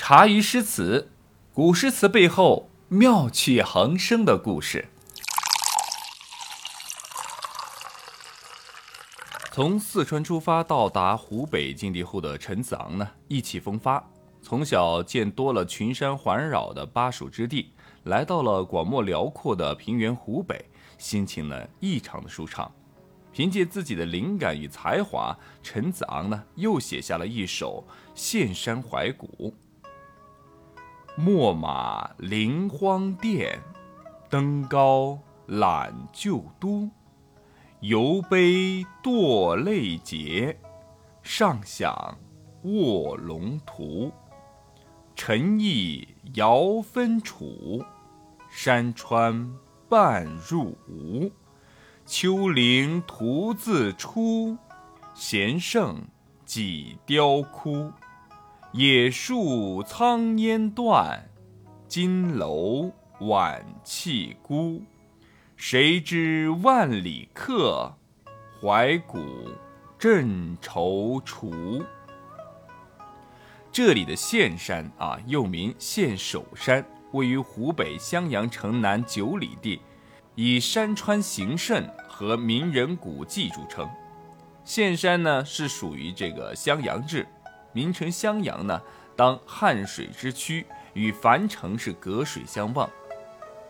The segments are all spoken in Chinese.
茶余诗词，古诗词背后妙趣横生的故事。从四川出发到达湖北境地后的陈子昂呢，意气风发。从小见多了群山环绕的巴蜀之地，来到了广袤辽阔的平原湖北，心情呢异常的舒畅。凭借自己的灵感与才华，陈子昂呢又写下了一首《献山怀古》。秣马临荒甸，登高览旧都。犹悲堕泪节，上想卧龙图。陈毅遥分楚，山川半入吴。丘陵徒自出，闲胜几雕枯。野树苍烟断，金楼晚气孤。谁知万里客，怀古正踌躇。这里的岘山啊，又名岘首山，位于湖北襄阳城南九里地，以山川形胜和名人古迹著称。岘山呢，是属于这个襄阳治，名城襄阳呢，当汉水之区，与樊城是隔水相望。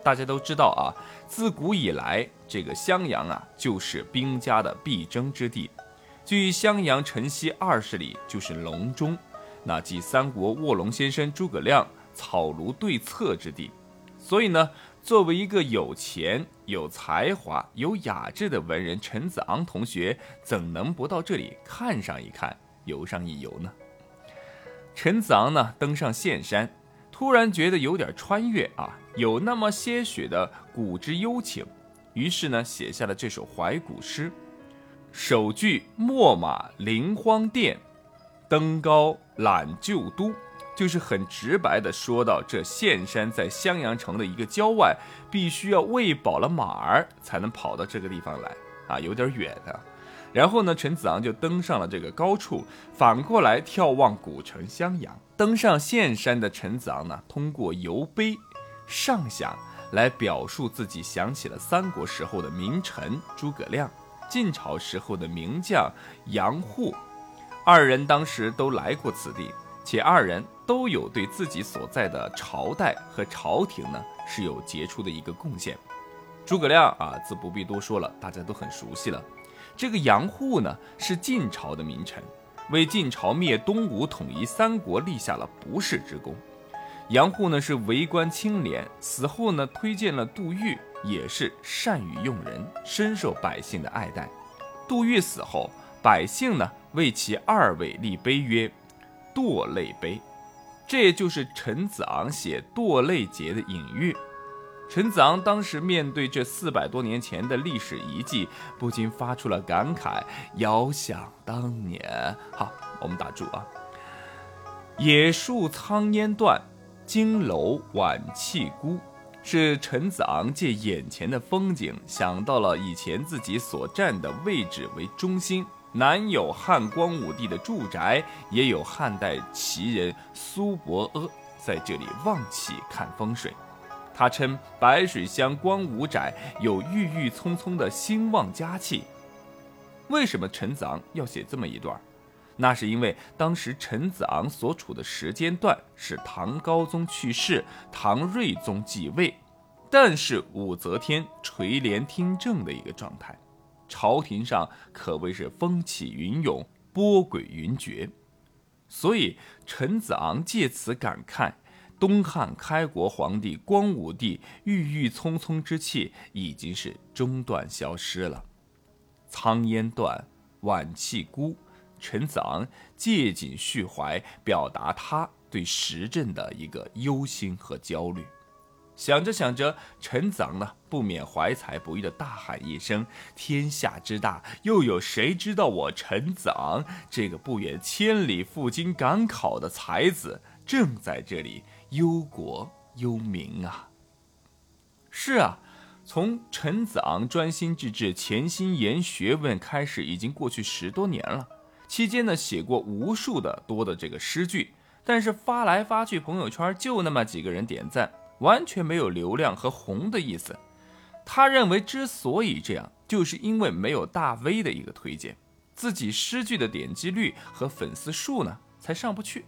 大家都知道啊，自古以来，这个襄阳啊，就是兵家的必争之地。距襄阳城西二十里就是隆中，那即三国卧龙先生诸葛亮草庐对策之地。所以呢，作为一个有钱、有才华、有雅致的文人，陈子昂同学怎能不到这里看上一看、游上一游呢？陈子昂呢，登上岘山。突然觉得有点穿越啊，有那么些许的古之幽情，于是呢写下了这首怀古诗。首句“秣马临荒甸，登高览旧都”，就是很直白的说到这岘山在襄阳城的一个郊外，必须要喂饱了马儿才能跑到这个地方来啊，有点远啊。然后呢，陈子昂就登上了这个高处，反过来眺望古城襄阳。登上岘山的陈子昂呢，通过游碑、上想来表述自己想起了三国时候的名臣诸葛亮，晋朝时候的名将杨户，二人当时都来过此地，且二人都有对自己所在的朝代和朝廷呢是有杰出的一个贡献。诸葛亮啊，自不必多说了，大家都很熟悉了。这个杨户呢，是晋朝的名臣，为晋朝灭东吴、统一三国立下了不世之功。杨户呢是为官清廉，死后呢推荐了杜预，也是善于用人，深受百姓的爱戴。杜预死后，百姓呢为其二位立碑曰“堕泪碑”，这也就是陈子昂写《堕泪节》的隐喻。陈子昂当时面对这四百多年前的历史遗迹，不禁发出了感慨：“遥想当年。”好，我们打住啊。野树苍烟断，金楼晚气孤，是陈子昂借眼前的风景，想到了以前自己所站的位置为中心，南有汉光武帝的住宅，也有汉代奇人苏伯阿在这里望气看风水。他称白水乡光武宅有郁郁葱葱的兴旺佳气。为什么陈子昂要写这么一段？那是因为当时陈子昂所处的时间段是唐高宗去世，唐睿宗继位，但是武则天垂帘听政的一个状态，朝廷上可谓是风起云涌，波诡云谲，所以陈子昂借此感慨。东汉开国皇帝光武帝郁郁葱葱之气已经是中断消失了，苍烟断，晚气孤。陈子昂借景叙怀，表达他对时政的一个忧心和焦虑。想着想着，陈子昂呢不免怀才不遇的大喊一声：“天下之大，又有谁知道我陈子昂这个不远千里赴京赶考的才子，正在这里。”忧国忧民啊！是啊，从陈子昂专心致志、潜心研学问开始，已经过去十多年了。期间呢，写过无数的多的这个诗句，但是发来发去朋友圈就那么几个人点赞，完全没有流量和红的意思。他认为之所以这样，就是因为没有大 V 的一个推荐，自己诗句的点击率和粉丝数呢才上不去。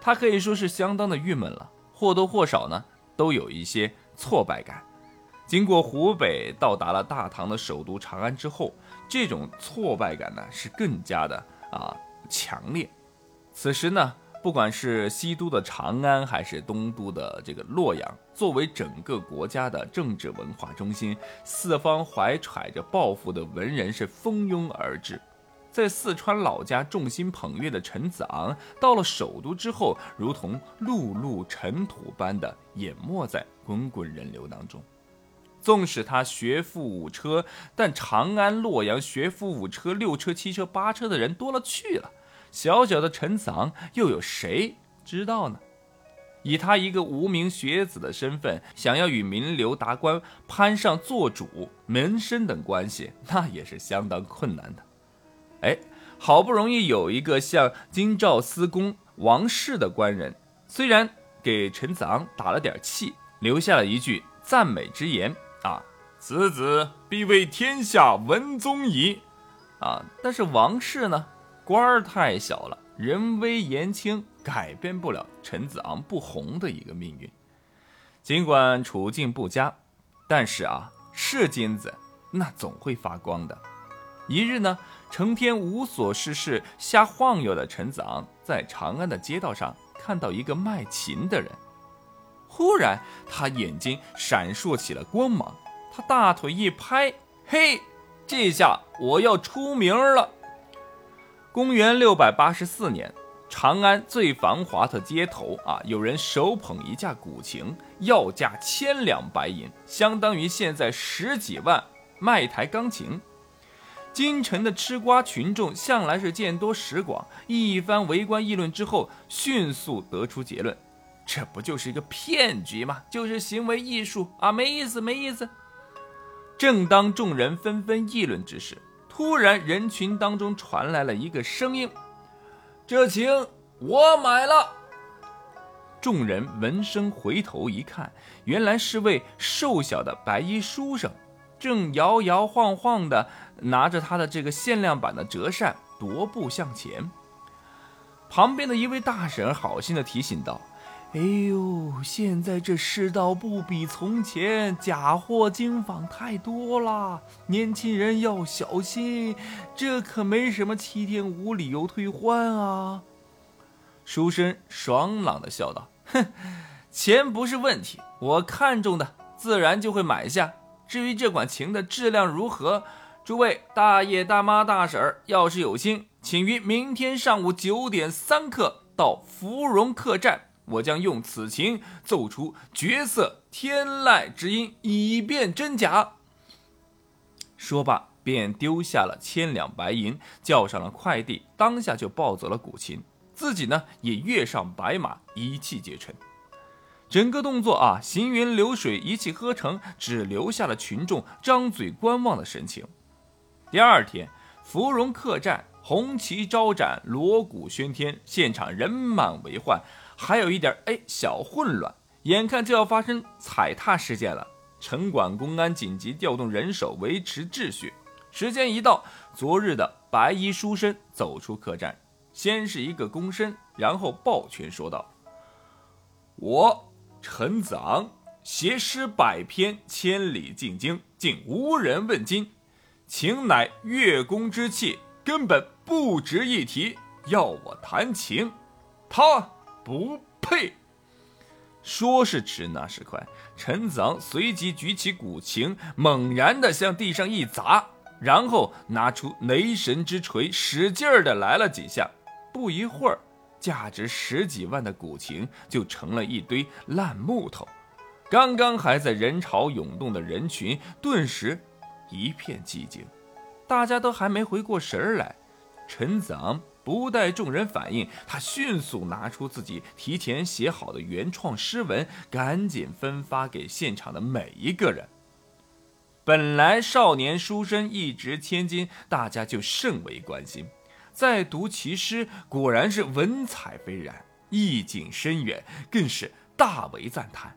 他可以说是相当的郁闷了，或多或少呢都有一些挫败感。经过湖北到达了大唐的首都长安之后，这种挫败感呢是更加的啊强烈。此时呢，不管是西都的长安，还是东都的这个洛阳，作为整个国家的政治文化中心，四方怀揣着抱负的文人是蜂拥而至。在四川老家众星捧月的陈子昂，到了首都之后，如同碌碌尘土般的淹没在滚滚人流当中。纵使他学富五车，但长安、洛阳学富五车、六车、七车、八车的人多了去了。小小的陈子昂又有谁知道呢？以他一个无名学子的身份，想要与名流达官攀上做主、门生等关系，那也是相当困难的。哎，好不容易有一个像京兆司公王氏的官人，虽然给陈子昂打了点气，留下了一句赞美之言。啊，此子必为天下文宗矣！啊，但是王氏呢，官儿太小了，人微言轻，改变不了陈子昂不红的一个命运。尽管处境不佳，但是啊，是金子，那总会发光的。一日呢，成天无所事事、瞎晃悠的陈子昂，在长安的街道上看到一个卖琴的人。忽然，他眼睛闪烁起了光芒，他大腿一拍，嘿，这下我要出名了。公元六百八十四年，长安最繁华的街头啊，有人手捧一架古琴，要价千两白银，相当于现在十几万卖一台钢琴。京城的吃瓜群众向来是见多识广，一番围观议论之后，迅速得出结论。这不就是一个骗局吗？就是行为艺术啊，没意思，没意思。正当众人纷纷议论之时，突然人群当中传来了一个声音：“这琴我买了。”众人闻声回头一看，原来是位瘦小的白衣书生，正摇摇晃晃的拿着他的这个限量版的折扇踱步向前。旁边的一位大婶好心的提醒道。哎呦，现在这世道不比从前，假货精仿太多了，年轻人要小心。这可没什么七天无理由退换啊！书生爽朗的笑道：“哼，钱不是问题，我看中的自然就会买下。至于这款琴的质量如何，诸位大爷大妈大婶儿，要是有心，请于明天上午九点三刻到芙蓉客栈。”我将用此琴奏出绝色天籁之音，以辨真假。说罢，便丢下了千两白银，叫上了快递，当下就抱走了古琴，自己呢也跃上白马，一气绝尘。整个动作啊，行云流水，一气呵成，只留下了群众张嘴观望的神情。第二天，芙蓉客栈红旗招展，锣鼓喧天，现场人满为患。还有一点哎，小混乱，眼看就要发生踩踏事件了。城管公安紧急调动人手维持秩序。时间一到，昨日的白衣书生走出客栈，先是一个躬身，然后抱拳说道：“我陈子昂携诗百篇，千里进京，竟无人问津，情乃月宫之气，根本不值一提。要我弹琴，他。”不配！说是迟，那是快。陈子昂随即举起古琴，猛然的向地上一砸，然后拿出雷神之锤，使劲儿的来了几下。不一会儿，价值十几万的古琴就成了一堆烂木头。刚刚还在人潮涌动的人群，顿时一片寂静。大家都还没回过神来，陈子昂。不待众人反应，他迅速拿出自己提前写好的原创诗文，赶紧分发给现场的每一个人。本来少年书生一掷千金，大家就甚为关心。再读其诗，果然是文采斐然。意境深远，更是大为赞叹。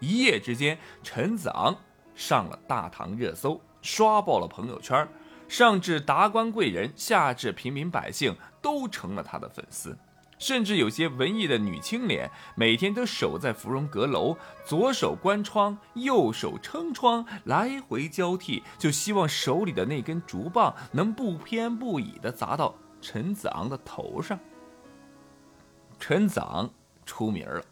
一夜之间，陈子昂上了大唐热搜，刷爆了朋友圈，上至达官贵人，下至平民百姓，都成了他的粉丝。甚至有些文艺的女青年，每天都守在芙蓉阁楼，左手关窗，右手撑窗，来回交替，就希望手里的那根竹棒能不偏不倚地砸到陈子昂的头上。陈子昂出名了，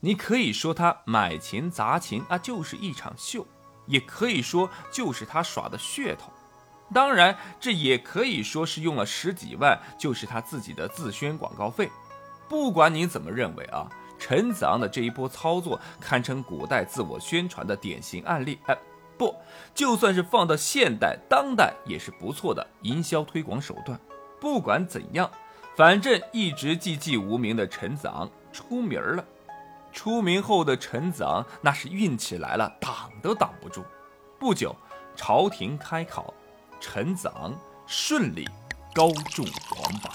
你可以说他买琴砸琴啊，就是一场秀；也可以说就是他耍的噱头。当然，这也可以说是用了十几万，就是他自己的自宣广告费。不管你怎么认为啊，陈子昂的这一波操作堪称古代自我宣传的典型案例。哎，不，就算是放到现代当代，也是不错的营销推广手段。不管怎样，反正一直寂寂无名的陈子昂出名了。出名后的陈子昂那是运气来了，挡都挡不住。不久，朝廷开考，陈子昂顺利高中皇榜。